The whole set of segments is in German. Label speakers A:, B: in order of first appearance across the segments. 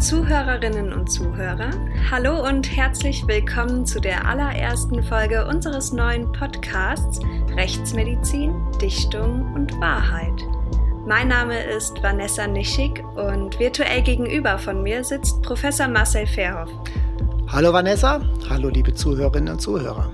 A: Zuhörerinnen und Zuhörer, hallo und herzlich willkommen zu der allerersten Folge unseres neuen Podcasts Rechtsmedizin, Dichtung und Wahrheit. Mein Name ist Vanessa Nischig und virtuell gegenüber von mir sitzt Professor Marcel Verhoff.
B: Hallo Vanessa, hallo liebe Zuhörerinnen und Zuhörer.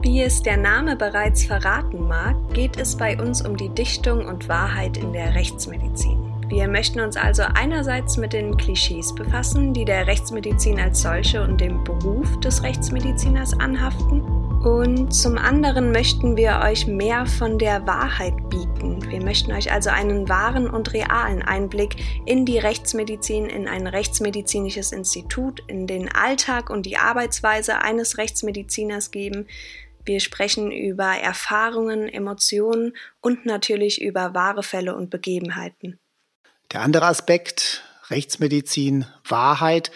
A: Wie es der Name bereits verraten mag, geht es bei uns um die Dichtung und Wahrheit in der Rechtsmedizin. Wir möchten uns also einerseits mit den Klischees befassen, die der Rechtsmedizin als solche und dem Beruf des Rechtsmediziners anhaften. Und zum anderen möchten wir euch mehr von der Wahrheit bieten. Wir möchten euch also einen wahren und realen Einblick in die Rechtsmedizin, in ein rechtsmedizinisches Institut, in den Alltag und die Arbeitsweise eines Rechtsmediziners geben. Wir sprechen über Erfahrungen, Emotionen und natürlich über wahre Fälle und Begebenheiten.
B: Der andere Aspekt, Rechtsmedizin, Wahrheit,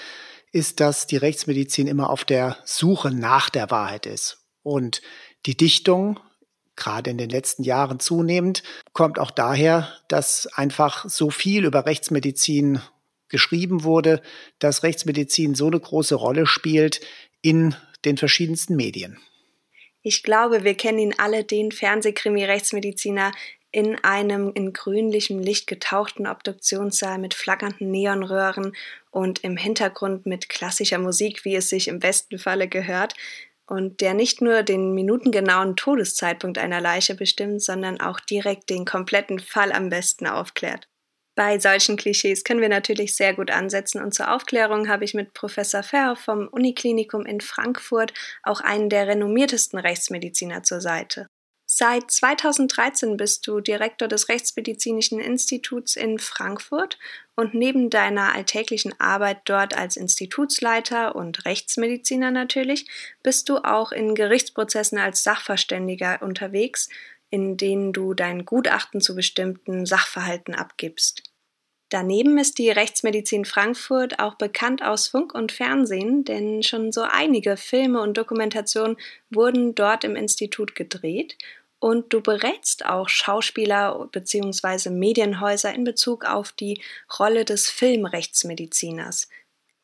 B: ist, dass die Rechtsmedizin immer auf der Suche nach der Wahrheit ist. Und die Dichtung, gerade in den letzten Jahren zunehmend, kommt auch daher, dass einfach so viel über Rechtsmedizin geschrieben wurde, dass Rechtsmedizin so eine große Rolle spielt in den verschiedensten Medien.
A: Ich glaube, wir kennen ihn alle, den Fernsehkrimi-Rechtsmediziner, in einem in grünlichem Licht getauchten Obduktionssaal mit flackernden Neonröhren und im Hintergrund mit klassischer Musik, wie es sich im besten Falle gehört, und der nicht nur den minutengenauen Todeszeitpunkt einer Leiche bestimmt, sondern auch direkt den kompletten Fall am besten aufklärt. Bei solchen Klischees können wir natürlich sehr gut ansetzen und zur Aufklärung habe ich mit Professor Ferr vom Uniklinikum in Frankfurt auch einen der renommiertesten Rechtsmediziner zur Seite. Seit 2013 bist du Direktor des Rechtsmedizinischen Instituts in Frankfurt und neben deiner alltäglichen Arbeit dort als Institutsleiter und Rechtsmediziner natürlich, bist du auch in Gerichtsprozessen als Sachverständiger unterwegs, in denen du dein Gutachten zu bestimmten Sachverhalten abgibst. Daneben ist die Rechtsmedizin Frankfurt auch bekannt aus Funk und Fernsehen, denn schon so einige Filme und Dokumentationen wurden dort im Institut gedreht und du berätst auch Schauspieler bzw. Medienhäuser in Bezug auf die Rolle des Filmrechtsmediziners.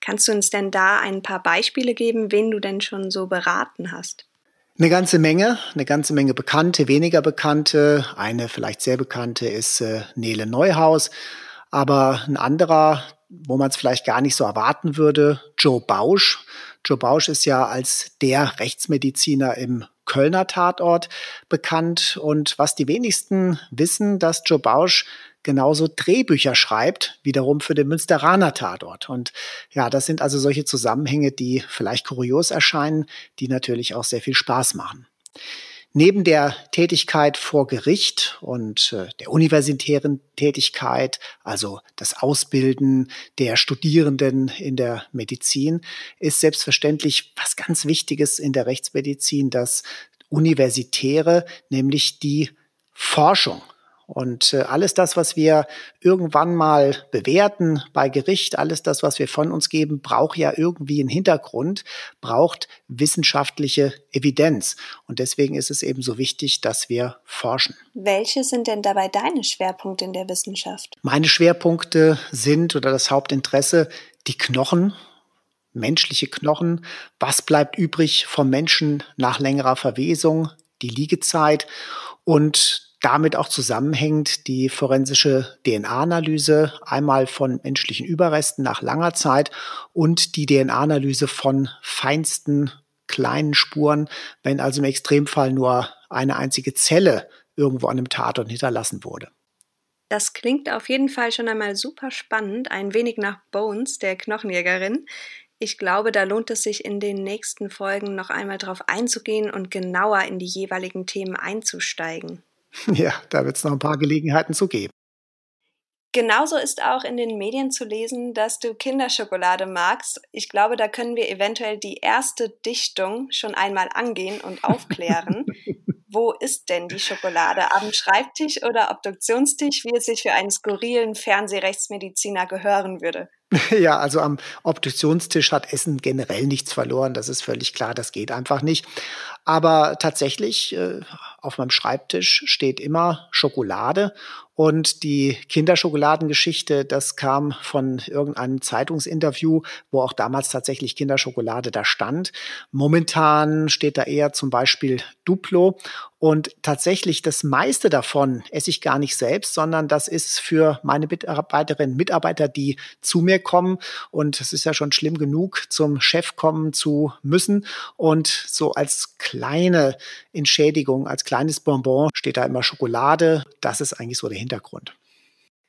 A: Kannst du uns denn da ein paar Beispiele geben, wen du denn schon so beraten hast?
B: Eine ganze Menge, eine ganze Menge bekannte, weniger bekannte. Eine vielleicht sehr bekannte ist äh, Nele Neuhaus, aber ein anderer, wo man es vielleicht gar nicht so erwarten würde, Joe Bausch. Joe Bausch ist ja als der Rechtsmediziner im Kölner Tatort bekannt. Und was die wenigsten wissen, dass Joe Bausch genauso Drehbücher schreibt, wiederum für den Münsteraner Tatort. Und ja, das sind also solche Zusammenhänge, die vielleicht kurios erscheinen, die natürlich auch sehr viel Spaß machen. Neben der Tätigkeit vor Gericht und äh, der universitären Tätigkeit, also das Ausbilden der Studierenden in der Medizin, ist selbstverständlich was ganz Wichtiges in der Rechtsmedizin, das Universitäre, nämlich die Forschung. Und äh, alles das, was wir irgendwann mal bewerten bei Gericht, alles das, was wir von uns geben, braucht ja irgendwie einen Hintergrund, braucht wissenschaftliche Evidenz. Und deswegen ist es eben so wichtig, dass wir forschen.
A: Welche sind denn dabei deine Schwerpunkte in der Wissenschaft?
B: Meine Schwerpunkte sind oder das Hauptinteresse die Knochen, menschliche Knochen. Was bleibt übrig vom Menschen nach längerer Verwesung? Die Liegezeit und damit auch zusammenhängt die forensische DNA-Analyse einmal von menschlichen Überresten nach langer Zeit und die DNA-Analyse von feinsten kleinen Spuren, wenn also im Extremfall nur eine einzige Zelle irgendwo an einem Tatort hinterlassen wurde.
A: Das klingt auf jeden Fall schon einmal super spannend, ein wenig nach Bones, der Knochenjägerin. Ich glaube, da lohnt es sich in den nächsten Folgen noch einmal darauf einzugehen und genauer in die jeweiligen Themen einzusteigen.
B: Ja, da wird es noch ein paar Gelegenheiten zu geben.
A: Genauso ist auch in den Medien zu lesen, dass du Kinderschokolade magst. Ich glaube, da können wir eventuell die erste Dichtung schon einmal angehen und aufklären. Wo ist denn die Schokolade? Am Schreibtisch oder Obduktionstisch, wie es sich für einen skurrilen Fernsehrechtsmediziner gehören würde?
B: Ja, also am Obduktionstisch hat Essen generell nichts verloren. Das ist völlig klar. Das geht einfach nicht. Aber tatsächlich, äh, auf meinem Schreibtisch steht immer Schokolade Und die Kinderschokoladengeschichte, das kam von irgendeinem Zeitungsinterview, wo auch damals tatsächlich Kinderschokolade da stand. Momentan steht da eher zum Beispiel Duplo. Und tatsächlich das meiste davon esse ich gar nicht selbst, sondern das ist für meine Mitarbeiterinnen und Mitarbeiter, die zu mir kommen. Und es ist ja schon schlimm genug, zum Chef kommen zu müssen. Und so als kleine Entschädigung, als kleines Bonbon steht da immer Schokolade. Das ist eigentlich so der Hintergrund.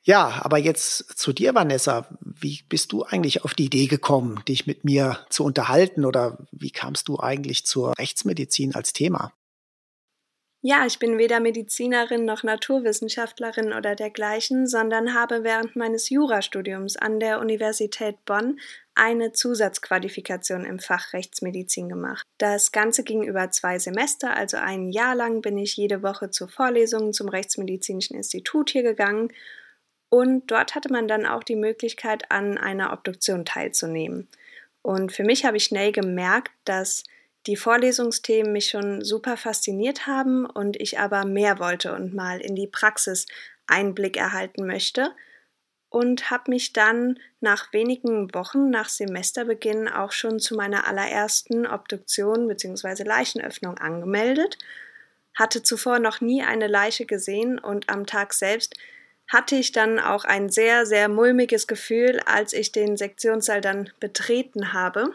B: Ja, aber jetzt zu dir, Vanessa. Wie bist du eigentlich auf die Idee gekommen, dich mit mir zu unterhalten oder wie kamst du eigentlich zur Rechtsmedizin als Thema?
A: Ja, ich bin weder Medizinerin noch Naturwissenschaftlerin oder dergleichen, sondern habe während meines Jurastudiums an der Universität Bonn eine Zusatzqualifikation im Fach Rechtsmedizin gemacht. Das Ganze ging über zwei Semester, also ein Jahr lang bin ich jede Woche zu Vorlesungen zum Rechtsmedizinischen Institut hier gegangen und dort hatte man dann auch die Möglichkeit, an einer Obduktion teilzunehmen. Und für mich habe ich schnell gemerkt, dass die Vorlesungsthemen mich schon super fasziniert haben und ich aber mehr wollte und mal in die Praxis Einblick erhalten möchte und habe mich dann nach wenigen Wochen nach Semesterbeginn auch schon zu meiner allerersten Obduktion bzw. Leichenöffnung angemeldet, hatte zuvor noch nie eine Leiche gesehen und am Tag selbst hatte ich dann auch ein sehr, sehr mulmiges Gefühl, als ich den Sektionssaal dann betreten habe.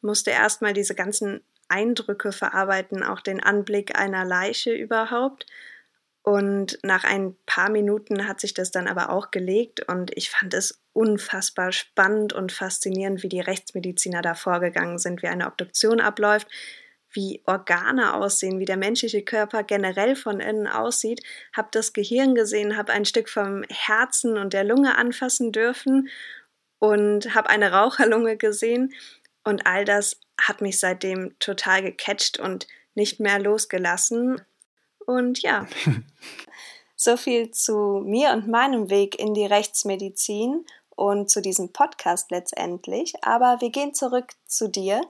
A: Musste erstmal diese ganzen Eindrücke verarbeiten, auch den Anblick einer Leiche überhaupt. Und nach ein paar Minuten hat sich das dann aber auch gelegt und ich fand es unfassbar spannend und faszinierend, wie die Rechtsmediziner da vorgegangen sind, wie eine Obduktion abläuft, wie Organe aussehen, wie der menschliche Körper generell von innen aussieht, habe das Gehirn gesehen, habe ein Stück vom Herzen und der Lunge anfassen dürfen und habe eine Raucherlunge gesehen und all das hat mich seitdem total gecatcht und nicht mehr losgelassen. Und ja, so viel zu mir und meinem Weg in die Rechtsmedizin und zu diesem Podcast letztendlich. Aber wir gehen zurück zu dir.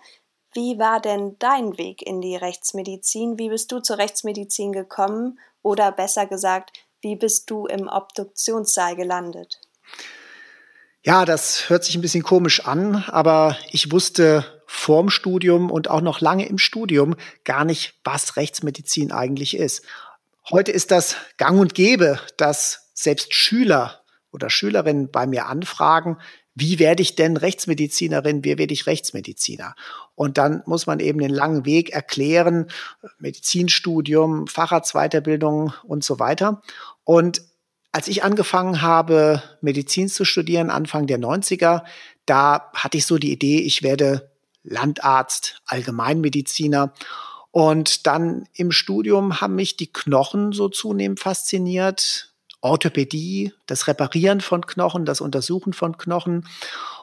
A: Wie war denn dein Weg in die Rechtsmedizin? Wie bist du zur Rechtsmedizin gekommen? Oder besser gesagt, wie bist du im Obduktionssaal gelandet?
B: Ja, das hört sich ein bisschen komisch an, aber ich wusste vorm Studium und auch noch lange im Studium gar nicht, was Rechtsmedizin eigentlich ist. Heute ist das gang und gäbe, dass selbst Schüler oder Schülerinnen bei mir anfragen, wie werde ich denn Rechtsmedizinerin, wie werde ich Rechtsmediziner? Und dann muss man eben den langen Weg erklären, Medizinstudium, Facharztweiterbildung und so weiter. Und als ich angefangen habe, Medizin zu studieren, Anfang der 90er, da hatte ich so die Idee, ich werde Landarzt, Allgemeinmediziner. Und dann im Studium haben mich die Knochen so zunehmend fasziniert. Orthopädie, das Reparieren von Knochen, das Untersuchen von Knochen.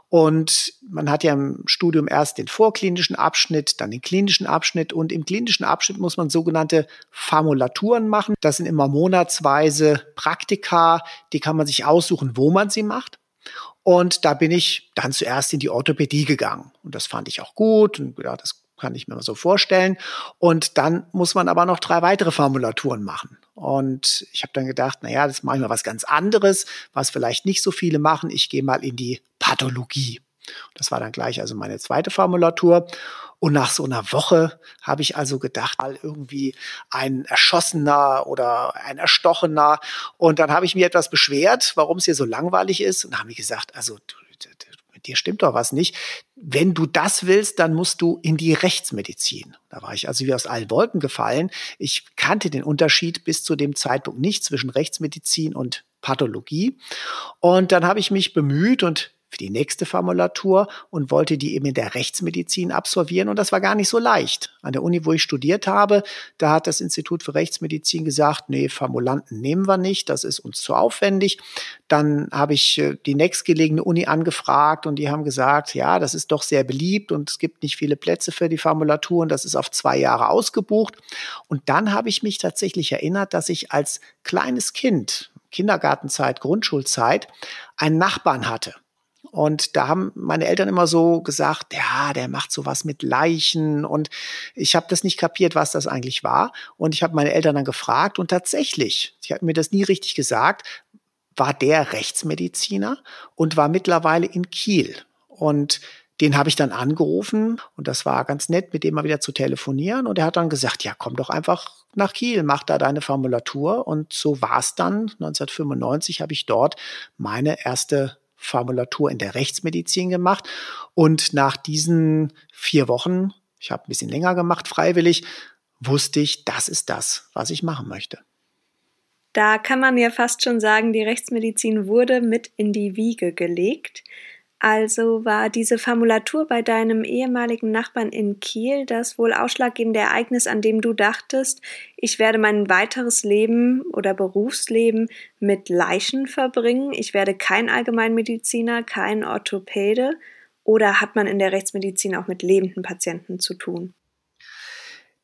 B: Und man hat ja im Studium erst den vorklinischen Abschnitt, dann den klinischen Abschnitt und im klinischen Abschnitt muss man sogenannte Formulaturen machen. Das sind immer monatsweise Praktika, die kann man sich aussuchen, wo man sie macht. Und da bin ich dann zuerst in die Orthopädie gegangen. Und das fand ich auch gut. Und ja, das kann ich mir so vorstellen. Und dann muss man aber noch drei weitere Formulaturen machen. Und ich habe dann gedacht, na ja, das mache ich mal was ganz anderes, was vielleicht nicht so viele machen. Ich gehe mal in die Pathologie. Das war dann gleich also meine zweite Formulatur. Und nach so einer Woche habe ich also gedacht, irgendwie ein Erschossener oder ein Erstochener. Und dann habe ich mir etwas beschwert, warum es hier so langweilig ist. Und habe ich gesagt, also mit dir stimmt doch was nicht. Wenn du das willst, dann musst du in die Rechtsmedizin. Da war ich also wie aus allen Wolken gefallen. Ich kannte den Unterschied bis zu dem Zeitpunkt nicht zwischen Rechtsmedizin und Pathologie. Und dann habe ich mich bemüht und für die nächste Formulatur und wollte die eben in der Rechtsmedizin absolvieren. Und das war gar nicht so leicht. An der Uni, wo ich studiert habe, da hat das Institut für Rechtsmedizin gesagt, nee, Formulanten nehmen wir nicht, das ist uns zu aufwendig. Dann habe ich äh, die nächstgelegene Uni angefragt und die haben gesagt, ja, das ist doch sehr beliebt und es gibt nicht viele Plätze für die Formulaturen, das ist auf zwei Jahre ausgebucht. Und dann habe ich mich tatsächlich erinnert, dass ich als kleines Kind, Kindergartenzeit, Grundschulzeit, einen Nachbarn hatte Und da haben meine Eltern immer so gesagt, ja, der macht sowas mit Leichen. Und ich habe das nicht kapiert, was das eigentlich war. Und ich habe meine Eltern dann gefragt und tatsächlich, sie hatten mir das nie richtig gesagt, war der Rechtsmediziner und war mittlerweile in Kiel. Und den habe ich dann angerufen und das war ganz nett, mit dem mal wieder zu telefonieren. Und er hat dann gesagt, ja, komm doch einfach nach Kiel, mach da deine Formulatur. Und so war es dann. 1995 habe ich dort meine erste Formulatur in der Rechtsmedizin gemacht. Und nach diesen vier Wochen, ich habe ein bisschen länger gemacht, freiwillig, wusste ich, das ist das, was ich machen möchte.
A: Da kann man ja fast schon sagen, die Rechtsmedizin wurde mit in die Wiege gelegt. Also war diese Formulatur bei deinem ehemaligen Nachbarn in Kiel das wohl ausschlaggebende Ereignis, an dem du dachtest, ich werde mein weiteres Leben oder Berufsleben mit Leichen verbringen, ich werde kein Allgemeinmediziner, kein Orthopäde, oder hat man in der Rechtsmedizin auch mit lebenden Patienten zu tun?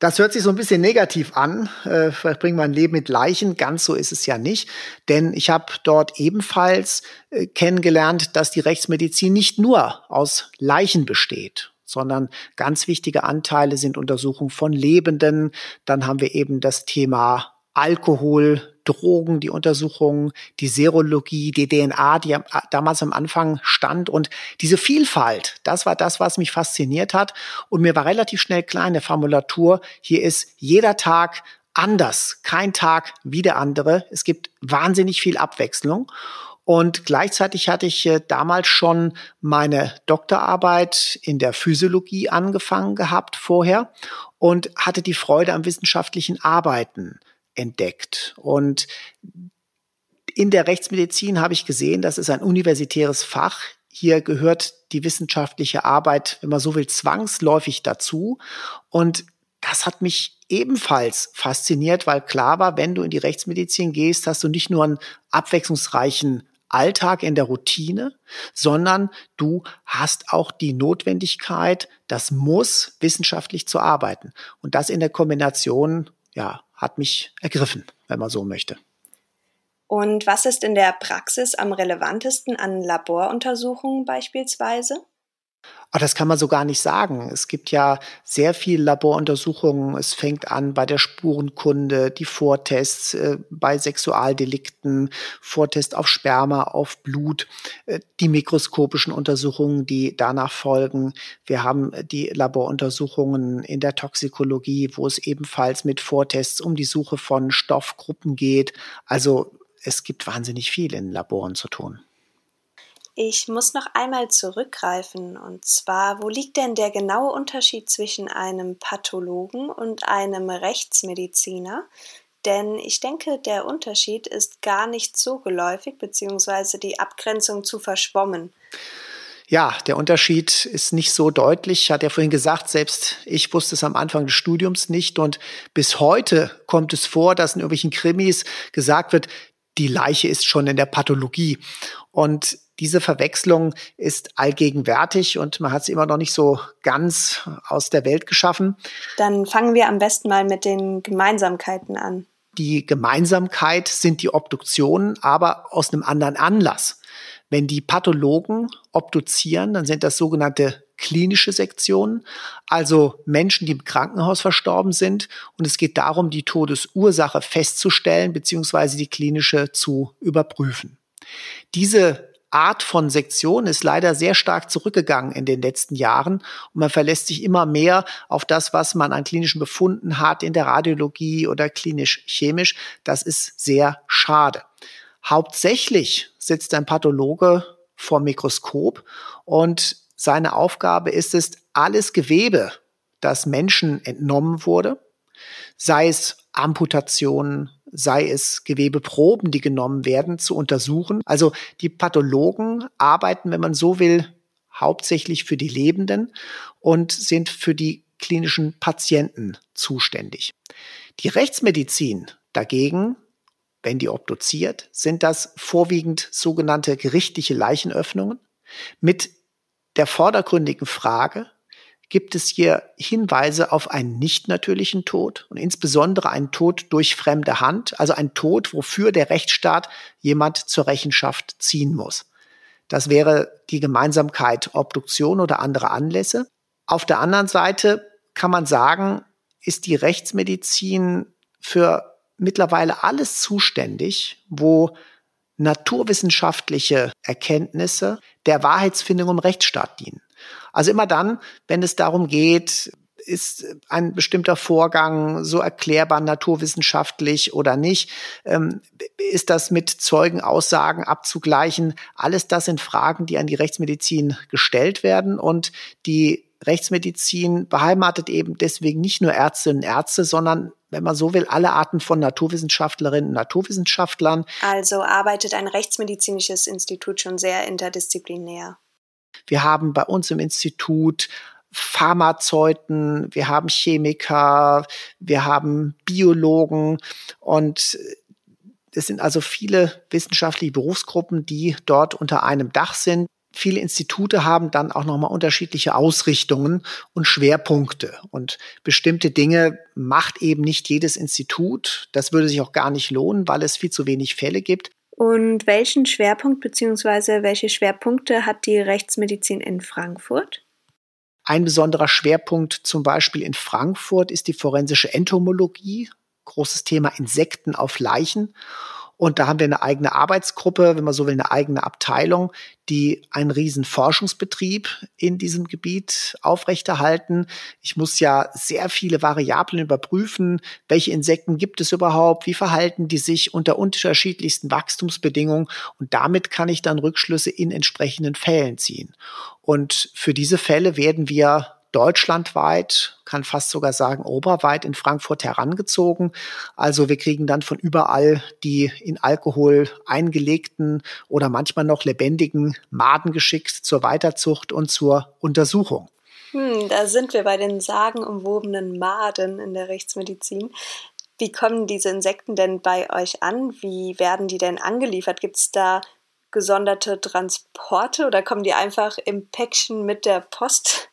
B: Das hört sich so ein bisschen negativ an. Äh, bringt man Leben mit Leichen. Ganz so ist es ja nicht. Denn ich habe dort ebenfalls äh, kennengelernt, dass die Rechtsmedizin nicht nur aus Leichen besteht, sondern ganz wichtige Anteile sind Untersuchung von Lebenden. Dann haben wir eben das Thema Alkohol, Drogen, die Untersuchungen, die Serologie, die DNA, die damals am Anfang stand. Und diese Vielfalt, das war das, was mich fasziniert hat. Und mir war relativ schnell klar in der Formulatur, hier ist jeder Tag anders, kein Tag wie der andere. Es gibt wahnsinnig viel Abwechslung. Und gleichzeitig hatte ich äh, damals schon meine Doktorarbeit in der Physiologie angefangen gehabt vorher und hatte die Freude am wissenschaftlichen Arbeiten entdeckt. Und in der Rechtsmedizin habe ich gesehen, das ist ein universitäres Fach. Hier gehört die wissenschaftliche Arbeit, wenn man so will, zwangsläufig dazu. Und das hat mich ebenfalls fasziniert, weil klar war, wenn du in die Rechtsmedizin gehst, hast du nicht nur einen abwechslungsreichen Alltag in der Routine, sondern du hast auch die Notwendigkeit, das muss wissenschaftlich zu arbeiten. Und das in der Kombination, ja, hat mich ergriffen, wenn man so möchte.
A: Und was ist in der Praxis am relevantesten an Laboruntersuchungen beispielsweise?
B: Aber das kann man so gar nicht sagen. Es gibt ja sehr viele Laboruntersuchungen. Es fängt an bei der Spurenkunde, die Vortests äh, bei Sexualdelikten, Vortest auf Sperma, auf Blut, äh, die mikroskopischen Untersuchungen, die danach folgen. Wir haben die Laboruntersuchungen in der Toxikologie, wo es ebenfalls mit Vortests um die Suche von Stoffgruppen geht. Also es gibt wahnsinnig viel in Laboren zu tun.
A: Ich muss noch einmal zurückgreifen, und zwar, wo liegt denn der genaue Unterschied zwischen einem Pathologen und einem Rechtsmediziner? Denn ich denke, der Unterschied ist gar nicht so geläufig, beziehungsweise die Abgrenzung zu verschwommen.
B: Ja, der Unterschied ist nicht so deutlich. Hat er vorhin gesagt, selbst ich wusste es am Anfang des Studiums nicht. Und bis heute kommt es vor, dass in irgendwelchen Krimis gesagt wird, die Leiche ist schon in der Pathologie. Und diese Verwechslung ist allgegenwärtig und man hat sie immer noch nicht so ganz aus der Welt geschaffen.
A: Dann fangen wir am besten mal mit den Gemeinsamkeiten an.
B: Die Gemeinsamkeit sind die Obduktionen, aber aus einem anderen Anlass. Wenn die Pathologen obduzieren, dann sind das sogenannte klinische Sektionen, also Menschen, die im Krankenhaus verstorben sind. Und es geht darum, die Todesursache festzustellen bzw. die klinische zu überprüfen. Diese Art von Sektion ist leider sehr stark zurückgegangen in den letzten Jahren und man verlässt sich immer mehr auf das, was man an klinischen Befunden hat in der Radiologie oder klinisch-chemisch. Das ist sehr schade. Hauptsächlich sitzt ein Pathologe vor Mikroskop und seine Aufgabe ist es, alles Gewebe, das Menschen entnommen wurde, sei es Amputationen, sei es Gewebeproben, die genommen werden, zu untersuchen. Also die Pathologen arbeiten, wenn man so will, hauptsächlich für die Lebenden und sind für die klinischen Patienten zuständig. Die Rechtsmedizin dagegen, wenn die obduziert, sind das vorwiegend sogenannte gerichtliche Leichenöffnungen mit der vordergründigen Frage, gibt es hier Hinweise auf einen nicht natürlichen Tod und insbesondere einen Tod durch fremde Hand, also ein Tod, wofür der Rechtsstaat jemand zur Rechenschaft ziehen muss. Das wäre die Gemeinsamkeit Obduktion oder andere Anlässe. Auf der anderen Seite kann man sagen, ist die Rechtsmedizin für mittlerweile alles zuständig, wo naturwissenschaftliche Erkenntnisse der Wahrheitsfindung im Rechtsstaat dienen. Also immer dann, wenn es darum geht, ist ein bestimmter Vorgang so erklärbar naturwissenschaftlich oder nicht? Ähm, ist das mit Zeugenaussagen abzugleichen? Alles das sind Fragen, die an die Rechtsmedizin gestellt werden und die Rechtsmedizin beheimatet eben deswegen nicht nur Ärztinnen und Ärzte, sondern wenn man so will, alle Arten von Naturwissenschaftlerinnen und Naturwissenschaftlern.
A: Also arbeitet ein rechtsmedizinisches Institut schon sehr interdisziplinär.
B: Wir haben bei uns im Institut Pharmazeuten, wir haben Chemiker, wir haben Biologen und es sind also viele wissenschaftliche Berufsgruppen, die dort unter einem Dach sind. Viele Institute haben dann auch nochmal unterschiedliche Ausrichtungen und Schwerpunkte. Und bestimmte Dinge macht eben nicht jedes Institut. Das würde sich auch gar nicht lohnen, weil es viel zu wenig Fälle gibt.
A: Und welchen Schwerpunkt bzw. welche Schwerpunkte hat die Rechtsmedizin in Frankfurt?
B: Ein besonderer Schwerpunkt zum Beispiel in Frankfurt ist die forensische Entomologie, großes Thema Insekten auf Leichen. Und da haben wir eine eigene Arbeitsgruppe, wenn man so will, eine eigene Abteilung, die einen riesen Forschungsbetrieb in diesem Gebiet aufrechterhalten. Ich muss ja sehr viele Variablen überprüfen. Welche Insekten gibt es überhaupt? Wie verhalten die sich unter unterschiedlichsten Wachstumsbedingungen? Und damit kann ich dann Rückschlüsse in entsprechenden Fällen ziehen. Und für diese Fälle werden wir deutschlandweit, kann fast sogar sagen oberweit in Frankfurt herangezogen. Also wir kriegen dann von überall die in Alkohol eingelegten oder manchmal noch lebendigen Maden geschickt zur Weiterzucht und zur Untersuchung.
A: Hm, da sind wir bei den sagenumwobenen Maden in der Rechtsmedizin. Wie kommen diese Insekten denn bei euch an? Wie werden die denn angeliefert? Gibt es da gesonderte Transporte oder kommen die einfach im Päckchen mit der Post?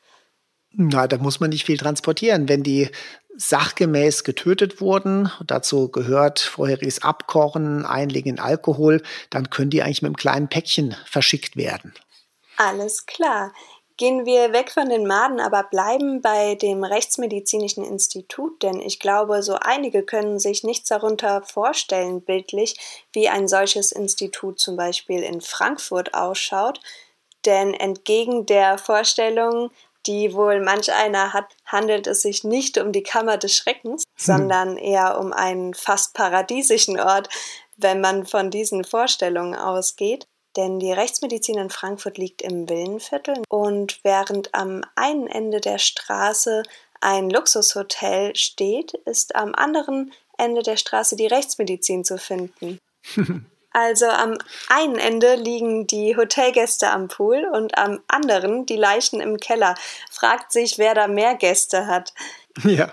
B: Na, da muss man nicht viel transportieren. Wenn die sachgemäß getötet wurden, dazu gehört vorheriges Abkochen, Einlegen in Alkohol, dann können die eigentlich mit einem kleinen Päckchen verschickt werden.
A: Alles klar. Gehen wir weg von den Maden, aber bleiben bei dem Rechtsmedizinischen Institut, denn ich glaube, so einige können sich nichts darunter vorstellen, bildlich, wie ein solches Institut zum Beispiel in Frankfurt ausschaut. Denn entgegen der Vorstellung, die wohl manch einer hat, handelt es sich nicht um die Kammer des Schreckens, hm. sondern eher um einen fast paradiesischen Ort, wenn man von diesen Vorstellungen ausgeht. Denn die Rechtsmedizin in Frankfurt liegt im Villenviertel und während am einen Ende der Straße ein Luxushotel steht, ist am anderen Ende der Straße die Rechtsmedizin zu finden. Also am einen Ende liegen die Hotelgäste am Pool und am anderen die Leichen im Keller. Fragt sich, wer da mehr Gäste hat.
B: Ja.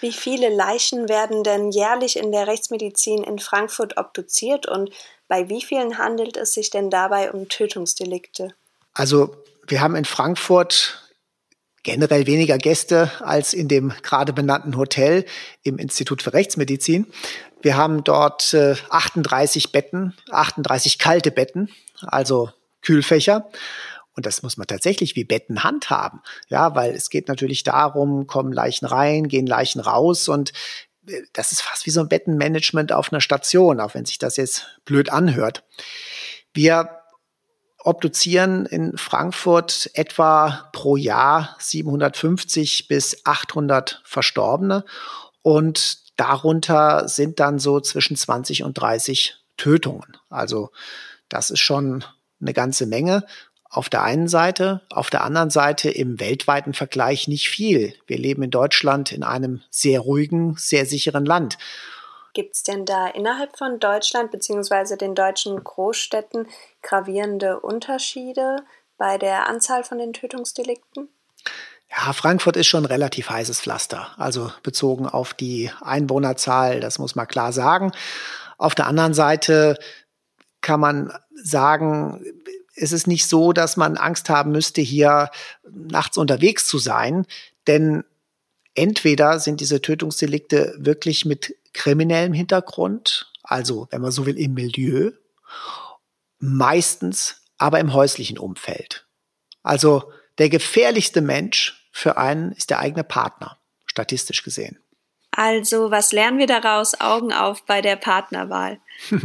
A: Wie viele Leichen werden denn jährlich in der Rechtsmedizin in Frankfurt obduziert und bei wie vielen handelt es sich denn dabei um Tötungsdelikte?
B: Also wir haben in Frankfurt generell weniger Gäste als in dem gerade benannten Hotel im Institut für Rechtsmedizin. Wir haben dort äh, 38 Betten, 38 kalte Betten, also Kühlfächer. Und das muss man tatsächlich wie Betten handhaben. Ja, weil es geht natürlich darum, kommen Leichen rein, gehen Leichen raus und äh, das ist fast wie so ein Bettenmanagement auf einer Station, auch wenn sich das jetzt blöd anhört. Wir obduzieren in Frankfurt etwa pro Jahr 750 bis 800 Verstorbene und Darunter sind dann so zwischen 20 und 30 Tötungen. Also das ist schon eine ganze Menge. Auf der einen Seite, auf der anderen Seite im weltweiten Vergleich nicht viel. Wir leben in Deutschland in einem sehr ruhigen, sehr sicheren Land.
A: Gibt es denn da innerhalb von Deutschland bzw. den deutschen Großstädten gravierende Unterschiede bei der Anzahl von den Tötungsdelikten?
B: Ja, Frankfurt ist schon ein relativ heißes Pflaster, also bezogen auf die Einwohnerzahl, das muss man klar sagen. Auf der anderen Seite kann man sagen, es ist nicht so, dass man Angst haben müsste, hier nachts unterwegs zu sein, denn entweder sind diese Tötungsdelikte wirklich mit kriminellem Hintergrund, also wenn man so will im Milieu, meistens aber im häuslichen Umfeld. Also der gefährlichste Mensch für einen ist der eigene Partner, statistisch gesehen.
A: Also, was lernen wir daraus? Augen auf bei der Partnerwahl.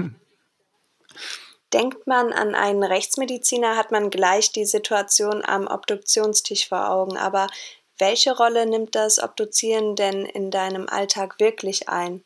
A: Denkt man an einen Rechtsmediziner, hat man gleich die Situation am Obduktionstisch vor Augen. Aber welche Rolle nimmt das Obduzieren denn in deinem Alltag wirklich ein?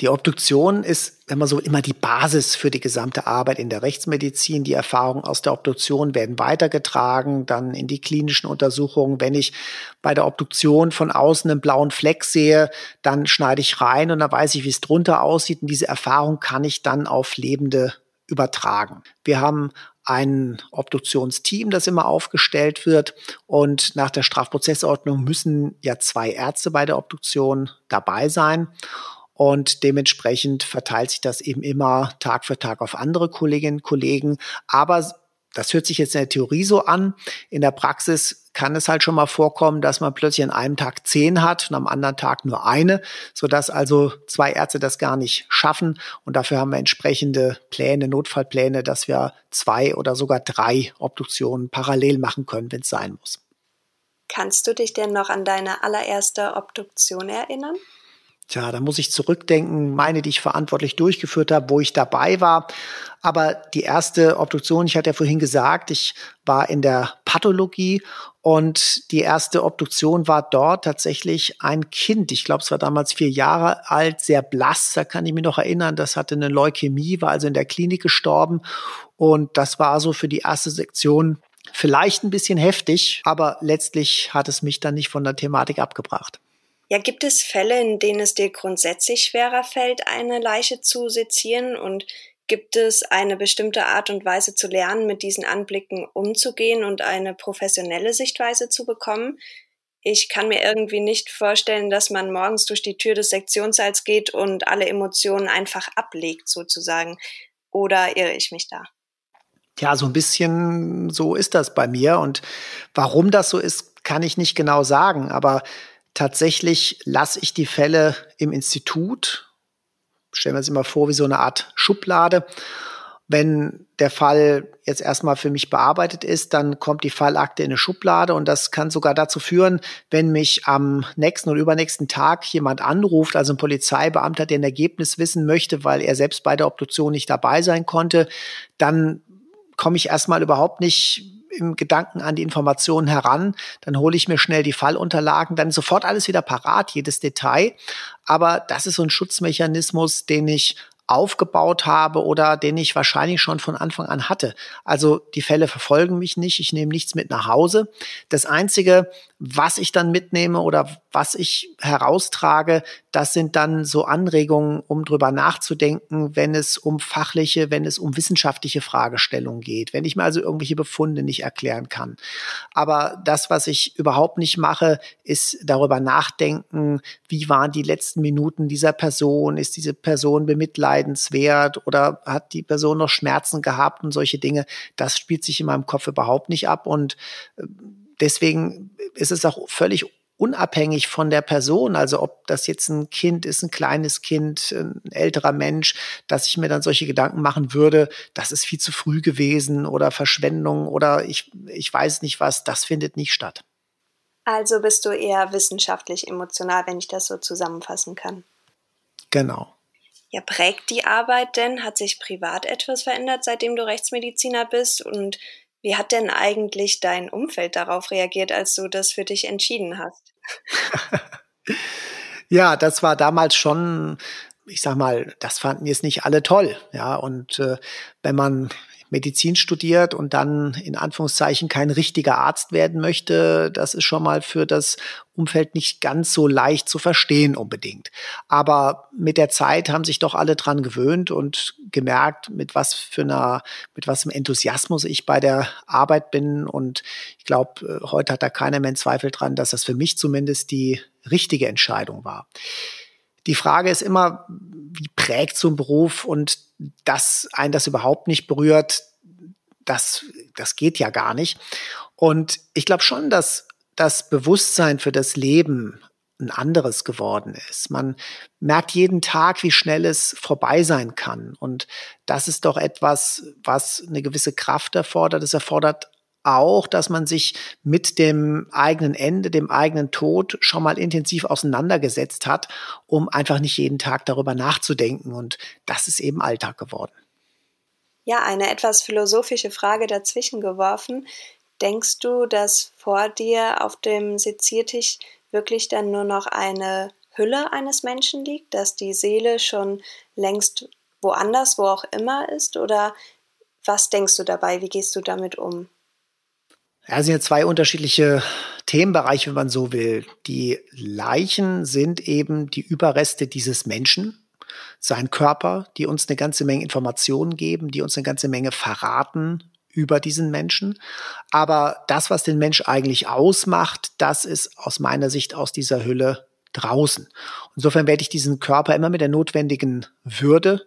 B: Die Obduktion ist, wenn man so immer die Basis für die gesamte Arbeit in der Rechtsmedizin. Die Erfahrungen aus der Obduktion werden weitergetragen, dann in die klinischen Untersuchungen. Wenn ich bei der Obduktion von außen einen blauen Fleck sehe, dann schneide ich rein und dann weiß ich, wie es drunter aussieht. Und diese Erfahrung kann ich dann auf Lebende übertragen. Wir haben ein Obduktionsteam, das immer aufgestellt wird. Und nach der Strafprozessordnung müssen ja zwei Ärzte bei der Obduktion dabei sein. Und dementsprechend verteilt sich das eben immer Tag für Tag auf andere Kolleginnen und Kollegen. Aber das hört sich jetzt in der Theorie so an. In der Praxis kann es halt schon mal vorkommen, dass man plötzlich an einem Tag zehn hat und am anderen Tag nur eine, sodass also zwei Ärzte das gar nicht schaffen. Und dafür haben wir entsprechende Pläne, Notfallpläne, dass wir zwei oder sogar drei Obduktionen parallel machen können, wenn es sein muss.
A: Kannst du dich denn noch an deine allererste Obduktion erinnern?
B: Tja, da muss ich zurückdenken, meine, die ich verantwortlich durchgeführt habe, wo ich dabei war. Aber die erste Obduktion, ich hatte ja vorhin gesagt, ich war in der Pathologie und die erste Obduktion war dort tatsächlich ein Kind. Ich glaube, es war damals vier Jahre alt, sehr blass. Da kann ich mich noch erinnern. Das hatte eine Leukämie, war also in der Klinik gestorben. Und das war so für die erste Sektion vielleicht ein bisschen heftig, aber letztlich hat es mich dann nicht von der Thematik abgebracht.
A: Ja, gibt es Fälle, in denen es dir grundsätzlich schwerer fällt, eine Leiche zu sezieren? Und gibt es eine bestimmte Art und Weise zu lernen, mit diesen Anblicken umzugehen und eine professionelle Sichtweise zu bekommen? Ich kann mir irgendwie nicht vorstellen, dass man morgens durch die Tür des Sektionssaals geht und alle Emotionen einfach ablegt, sozusagen. Oder irre ich mich da?
B: Ja, so ein bisschen so ist das bei mir. Und warum das so ist, kann ich nicht genau sagen. Aber Tatsächlich lasse ich die Fälle im Institut, stellen wir uns immer vor, wie so eine Art Schublade. Wenn der Fall jetzt erstmal für mich bearbeitet ist, dann kommt die Fallakte in eine Schublade und das kann sogar dazu führen, wenn mich am nächsten oder übernächsten Tag jemand anruft, also ein Polizeibeamter, der ein Ergebnis wissen möchte, weil er selbst bei der Obduktion nicht dabei sein konnte, dann komme ich erstmal überhaupt nicht im Gedanken an die Informationen heran, dann hole ich mir schnell die Fallunterlagen, dann sofort alles wieder parat, jedes Detail. Aber das ist so ein Schutzmechanismus, den ich aufgebaut habe oder den ich wahrscheinlich schon von Anfang an hatte. Also die Fälle verfolgen mich nicht, ich nehme nichts mit nach Hause. Das Einzige, was ich dann mitnehme oder was ich heraustrage, das sind dann so Anregungen, um drüber nachzudenken, wenn es um fachliche, wenn es um wissenschaftliche Fragestellungen geht, wenn ich mir also irgendwelche Befunde nicht erklären kann. Aber das, was ich überhaupt nicht mache, ist darüber nachdenken, wie waren die letzten Minuten dieser Person, ist diese Person bemitleidenswert oder hat die Person noch Schmerzen gehabt und solche Dinge. Das spielt sich in meinem Kopf überhaupt nicht ab und äh, deswegen ist es auch völlig unabhängig von der Person, also ob das jetzt ein Kind ist, ein kleines Kind, ein älterer Mensch, dass ich mir dann solche Gedanken machen würde, das ist viel zu früh gewesen oder Verschwendung oder ich, ich weiß nicht was, das findet nicht statt.
A: Also bist du eher wissenschaftlich emotional, wenn ich das so zusammenfassen kann.
B: Genau.
A: Ja, prägt die Arbeit denn? Hat sich privat etwas verändert, seitdem du Rechtsmediziner bist? Und wie hat denn eigentlich dein Umfeld darauf reagiert, als du das für dich entschieden hast?
B: ja, das war damals schon, ich sag mal, das fanden jetzt nicht alle toll. Ja, und äh, wenn man Medizin studiert und dann in Anführungszeichen kein richtiger Arzt werden möchte, das ist schon mal für das Umfeld nicht ganz so leicht zu verstehen unbedingt. Aber mit der Zeit haben sich doch alle dran gewöhnt und gemerkt, mit was für einer, mit was im Enthusiasmus ich bei der Arbeit bin. Und ich glaube, äh, heute hat da keiner mehr Zweifel dran, dass das für mich zumindest die richtige Entscheidung war. Die Frage ist immer, wie prägt so ein Beruf und dass ein das überhaupt nicht berührt, das, das geht ja gar nicht. Und ich glaube schon, dass das Bewusstsein für das Leben ein anderes geworden ist. Man merkt jeden Tag, wie schnell es vorbei sein kann. Und das ist doch etwas, was eine gewisse Kraft erfordert. Es erfordert auch, dass man sich mit dem eigenen Ende, dem eigenen Tod schon mal intensiv auseinandergesetzt hat, um einfach nicht jeden Tag darüber nachzudenken. Und das ist eben Alltag geworden.
A: Ja, eine etwas philosophische Frage dazwischen geworfen. Denkst du, dass vor dir auf dem Seziertisch wirklich dann nur noch eine Hülle eines Menschen liegt, dass die Seele schon längst woanders, wo auch immer ist? Oder was denkst du dabei? Wie gehst du damit um?
B: Ja, sind ja zwei unterschiedliche Themenbereiche, wenn man so will. Die Leichen sind eben die Überreste dieses Menschen, sein Körper, die uns eine ganze Menge Informationen geben, die uns eine ganze Menge verraten über diesen Menschen. Aber das, was den Mensch eigentlich ausmacht, das ist aus meiner Sicht aus dieser Hülle draußen. Insofern werde ich diesen Körper immer mit der notwendigen Würde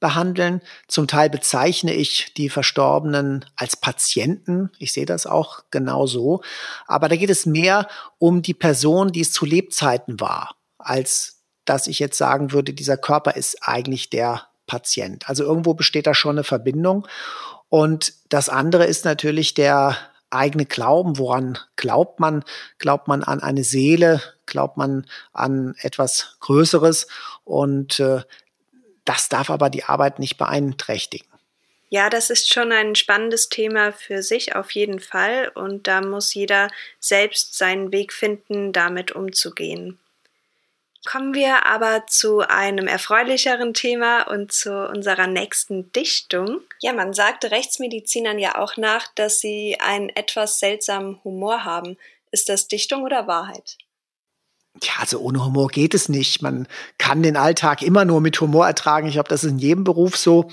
B: behandeln. Zum Teil bezeichne ich die Verstorbenen als Patienten. Ich sehe das auch genau so. Aber da geht es mehr um die Person, die es zu Lebzeiten war, als dass ich jetzt sagen würde, dieser Körper ist eigentlich der Patient. Also irgendwo besteht da schon eine Verbindung. Und das andere ist natürlich der eigene Glauben. Woran glaubt man? Glaubt man an eine Seele? Glaubt man an etwas Größeres? Und äh, das darf aber die Arbeit nicht beeinträchtigen.
A: Ja, das ist schon ein spannendes Thema für sich auf jeden Fall und da muss jeder selbst seinen Weg finden, damit umzugehen. Kommen wir aber zu einem erfreulicheren Thema und zu unserer nächsten Dichtung. Ja, man sagte Rechtsmedizinern ja auch nach, dass sie einen etwas seltsamen Humor haben. Ist das Dichtung oder Wahrheit?
B: Ja, also ohne Humor geht es nicht. Man kann den Alltag immer nur mit Humor ertragen. Ich glaube, das ist in jedem Beruf so.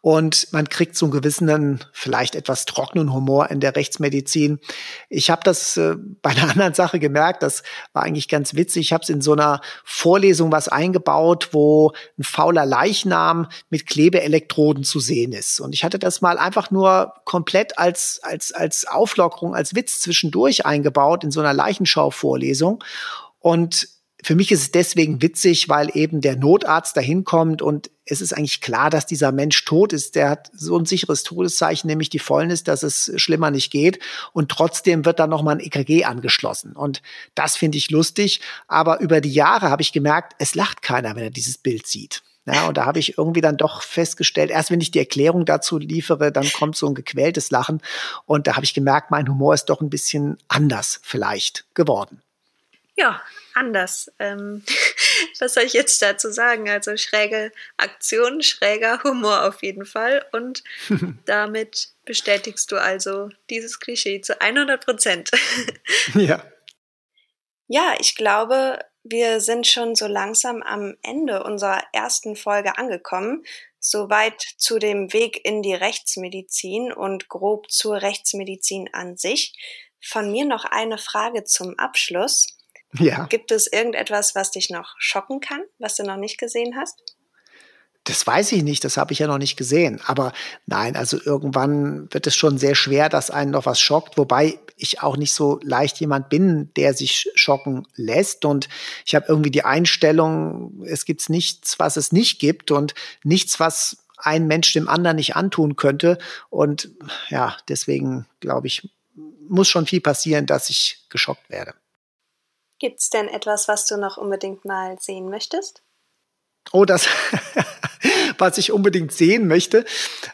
B: Und man kriegt so einen gewissen, vielleicht etwas trockenen Humor in der Rechtsmedizin. Ich habe das äh, bei einer anderen Sache gemerkt. Das war eigentlich ganz witzig. Ich habe es in so einer Vorlesung was eingebaut, wo ein fauler Leichnam mit Klebeelektroden zu sehen ist. Und ich hatte das mal einfach nur komplett als, als, als Auflockerung, als Witz zwischendurch eingebaut in so einer Leichenschau-Vorlesung. Und für mich ist es deswegen witzig, weil eben der Notarzt dahin kommt und es ist eigentlich klar, dass dieser Mensch tot ist. Der hat so ein sicheres Todeszeichen, nämlich die Fäulnis, dass es schlimmer nicht geht. Und trotzdem wird dann nochmal ein EKG angeschlossen. Und das finde ich lustig. Aber über die Jahre habe ich gemerkt, es lacht keiner, wenn er dieses Bild sieht. Ja, und da habe ich irgendwie dann doch festgestellt, erst wenn ich die Erklärung dazu liefere, dann kommt so ein gequältes Lachen. Und da habe ich gemerkt, mein Humor ist doch ein bisschen anders vielleicht geworden.
A: Ja, anders. Ähm, was soll ich jetzt dazu sagen? Also schräge Aktion, schräger Humor auf jeden Fall. Und damit bestätigst du also dieses Klischee zu 100 Prozent.
B: ja.
A: Ja, ich glaube, wir sind schon so langsam am Ende unserer ersten Folge angekommen. Soweit zu dem Weg in die Rechtsmedizin und grob zur Rechtsmedizin an sich. Von mir noch eine Frage zum Abschluss. Ja. Gibt es irgendetwas, was dich noch schocken kann, was du noch nicht gesehen hast?
B: Das weiß ich nicht, das habe ich ja noch nicht gesehen. Aber nein, also irgendwann wird es schon sehr schwer, dass einen noch was schockt, wobei ich auch nicht so leicht jemand bin, der sich schocken lässt. Und ich habe irgendwie die Einstellung, es gibt nichts, was es nicht gibt und nichts, was ein Mensch dem anderen nicht antun könnte. Und ja, deswegen glaube ich, muss schon viel passieren, dass ich geschockt werde.
A: Gibt es denn etwas, was du noch unbedingt mal sehen möchtest?
B: Oh, das, was ich unbedingt sehen möchte.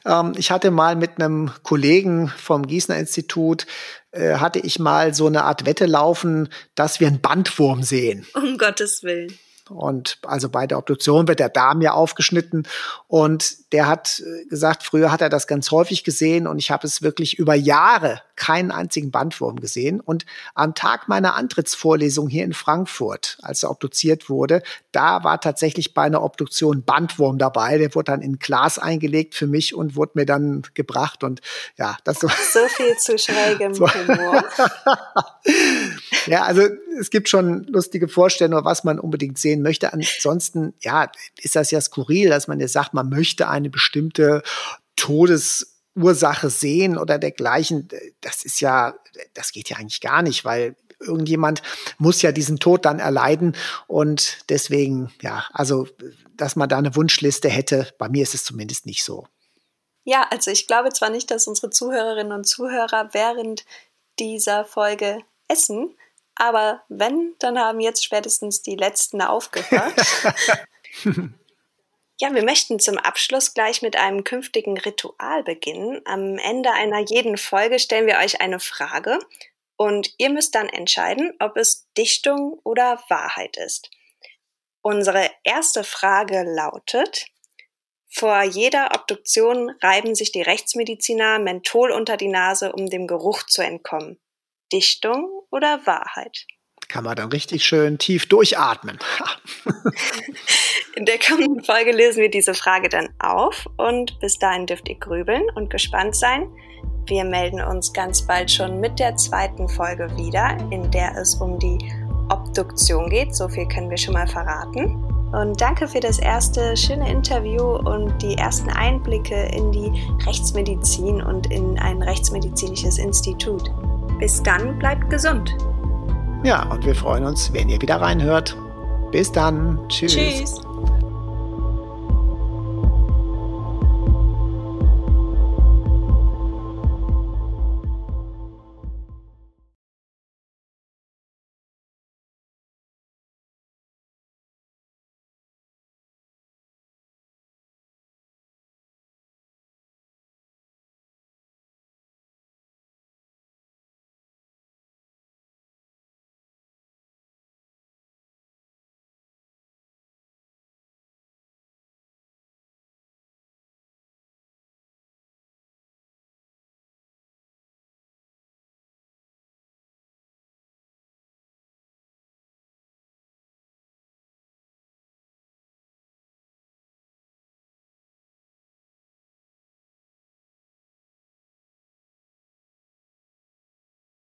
B: Ähm, ich hatte mal mit einem Kollegen vom Gießener Institut, äh, hatte ich mal so eine Art Wette laufen, dass wir einen Bandwurm sehen.
A: Um Gottes Willen.
B: Und also bei der Obduktion wird der Darm ja aufgeschnitten. Und der hat äh, gesagt, früher hat er das ganz häufig gesehen und ich habe es wirklich über Jahre keinen einzigen Bandwurm gesehen. Und am Tag meiner Antrittsvorlesung hier in Frankfurt, als er obduziert wurde, da war tatsächlich bei einer Obduktion Bandwurm dabei. Der wurde dann in Glas eingelegt für mich und wurde mir dann gebracht. Und ja, das
A: so. So viel zu schrägem so. Humor.
B: ja, also es gibt schon lustige Vorstellungen, was man unbedingt sehen möchte. Ansonsten, ja, ist das ja skurril, dass man jetzt sagt, man möchte eine bestimmte Todesursache sehen oder dergleichen. Das ist ja, das geht ja eigentlich gar nicht, weil irgendjemand muss ja diesen Tod dann erleiden. Und deswegen, ja, also, dass man da eine Wunschliste hätte, bei mir ist es zumindest nicht so.
A: Ja, also ich glaube zwar nicht, dass unsere Zuhörerinnen und Zuhörer während dieser Folge essen, aber wenn, dann haben jetzt spätestens die letzten aufgehört. ja, wir möchten zum Abschluss gleich mit einem künftigen Ritual beginnen. Am Ende einer jeden Folge stellen wir euch eine Frage und ihr müsst dann entscheiden, ob es Dichtung oder Wahrheit ist. Unsere erste Frage lautet, vor jeder Obduktion reiben sich die Rechtsmediziner Menthol unter die Nase, um dem Geruch zu entkommen. Dichtung oder Wahrheit?
B: Kann man dann richtig schön tief durchatmen.
A: In der kommenden Folge lösen wir diese Frage dann auf und bis dahin dürft ihr grübeln und gespannt sein. Wir melden uns ganz bald schon mit der zweiten Folge wieder, in der es um die Obduktion geht. So viel können wir schon mal verraten. Und danke für das erste schöne Interview und die ersten Einblicke in die Rechtsmedizin und in ein rechtsmedizinisches Institut. Bis dann, bleibt gesund.
B: Ja, und wir freuen uns, wenn ihr wieder reinhört. Bis dann. Tschüss. Tschüss.